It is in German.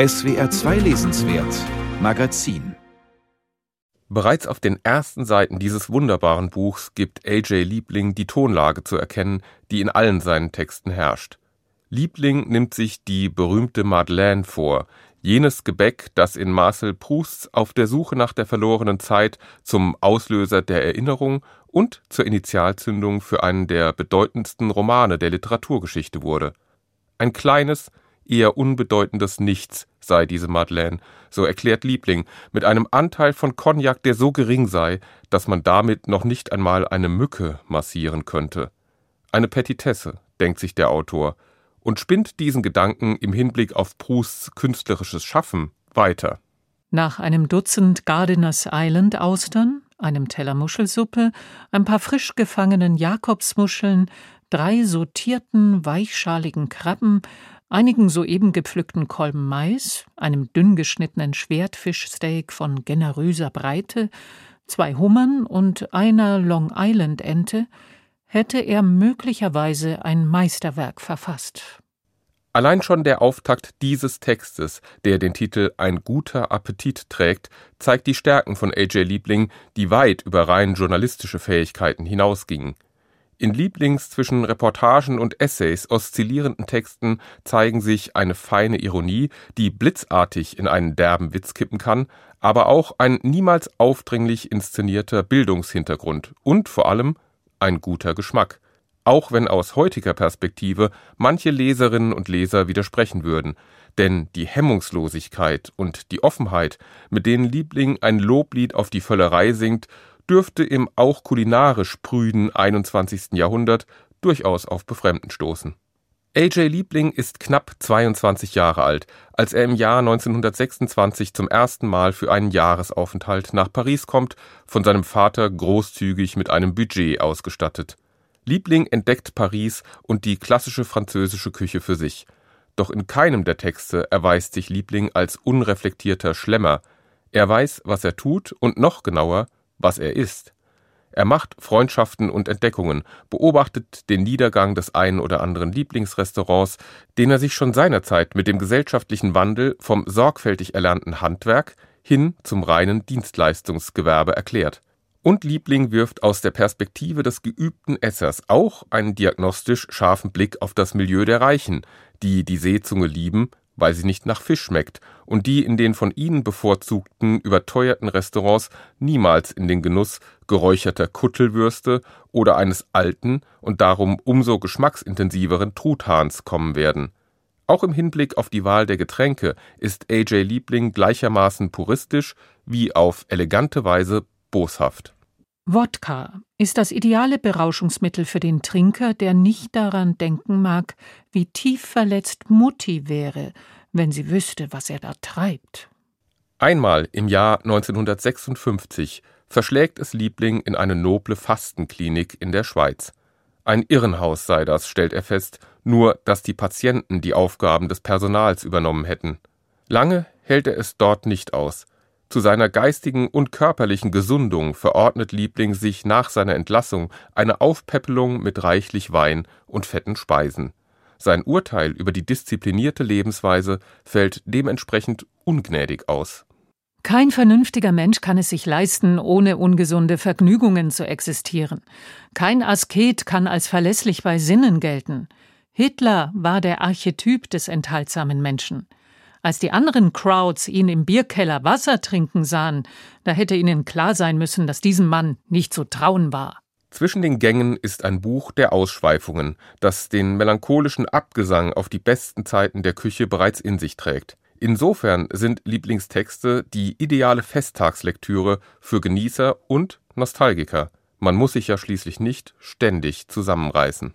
SWR 2 Lesenswert Magazin Bereits auf den ersten Seiten dieses wunderbaren Buchs gibt A.J. Liebling die Tonlage zu erkennen, die in allen seinen Texten herrscht. Liebling nimmt sich die berühmte Madeleine vor, jenes Gebäck, das in Marcel Prousts Auf der Suche nach der verlorenen Zeit zum Auslöser der Erinnerung und zur Initialzündung für einen der bedeutendsten Romane der Literaturgeschichte wurde. Ein kleines, eher unbedeutendes Nichts sei diese Madeleine, so erklärt Liebling, mit einem Anteil von Cognac, der so gering sei, dass man damit noch nicht einmal eine Mücke massieren könnte. Eine Petitesse, denkt sich der Autor, und spinnt diesen Gedanken im Hinblick auf Prousts künstlerisches Schaffen weiter. Nach einem Dutzend Gardeners Island Austern, einem Teller Muschelsuppe, ein paar frisch gefangenen Jakobsmuscheln, drei sortierten, weichschaligen Krabben, einigen soeben gepflückten Kolben Mais, einem dünn geschnittenen Schwertfischsteak von generöser Breite, zwei Hummern und einer Long Island Ente, hätte er möglicherweise ein Meisterwerk verfasst. Allein schon der Auftakt dieses Textes, der den Titel Ein guter Appetit trägt, zeigt die Stärken von A.J. Liebling, die weit über rein journalistische Fähigkeiten hinausgingen. In Lieblings zwischen Reportagen und Essays oszillierenden Texten zeigen sich eine feine Ironie, die blitzartig in einen derben Witz kippen kann, aber auch ein niemals aufdringlich inszenierter Bildungshintergrund und vor allem ein guter Geschmack, auch wenn aus heutiger Perspektive manche Leserinnen und Leser widersprechen würden, denn die Hemmungslosigkeit und die Offenheit, mit denen Liebling ein Loblied auf die Völlerei singt, dürfte im auch kulinarisch prüden 21. Jahrhundert durchaus auf Befremden stoßen. A.J. Liebling ist knapp 22 Jahre alt, als er im Jahr 1926 zum ersten Mal für einen Jahresaufenthalt nach Paris kommt, von seinem Vater großzügig mit einem Budget ausgestattet. Liebling entdeckt Paris und die klassische französische Küche für sich. Doch in keinem der Texte erweist sich Liebling als unreflektierter Schlemmer. Er weiß, was er tut und noch genauer, was er ist. Er macht Freundschaften und Entdeckungen, beobachtet den Niedergang des einen oder anderen Lieblingsrestaurants, den er sich schon seinerzeit mit dem gesellschaftlichen Wandel vom sorgfältig erlernten Handwerk hin zum reinen Dienstleistungsgewerbe erklärt. Und Liebling wirft aus der Perspektive des geübten Essers auch einen diagnostisch scharfen Blick auf das Milieu der Reichen, die die Seezunge lieben weil sie nicht nach Fisch schmeckt und die in den von ihnen bevorzugten überteuerten Restaurants niemals in den Genuss geräucherter Kuttelwürste oder eines alten und darum umso geschmacksintensiveren Truthahns kommen werden. Auch im Hinblick auf die Wahl der Getränke ist A.J. Liebling gleichermaßen puristisch wie auf elegante Weise boshaft. Wodka ist das ideale Berauschungsmittel für den Trinker, der nicht daran denken mag, wie tief verletzt Mutti wäre, wenn sie wüsste, was er da treibt. Einmal im Jahr 1956 verschlägt es Liebling in eine noble Fastenklinik in der Schweiz. Ein Irrenhaus sei das, stellt er fest, nur dass die Patienten die Aufgaben des Personals übernommen hätten. Lange hält er es dort nicht aus. Zu seiner geistigen und körperlichen Gesundung verordnet Liebling sich nach seiner Entlassung eine Aufpäppelung mit reichlich Wein und fetten Speisen. Sein Urteil über die disziplinierte Lebensweise fällt dementsprechend ungnädig aus. Kein vernünftiger Mensch kann es sich leisten, ohne ungesunde Vergnügungen zu existieren. Kein Asket kann als verlässlich bei Sinnen gelten. Hitler war der Archetyp des enthaltsamen Menschen. Als die anderen Crowds ihn im Bierkeller Wasser trinken sahen, da hätte ihnen klar sein müssen, dass diesem Mann nicht zu trauen war. Zwischen den Gängen ist ein Buch der Ausschweifungen, das den melancholischen Abgesang auf die besten Zeiten der Küche bereits in sich trägt. Insofern sind Lieblingstexte die ideale Festtagslektüre für Genießer und Nostalgiker. Man muss sich ja schließlich nicht ständig zusammenreißen.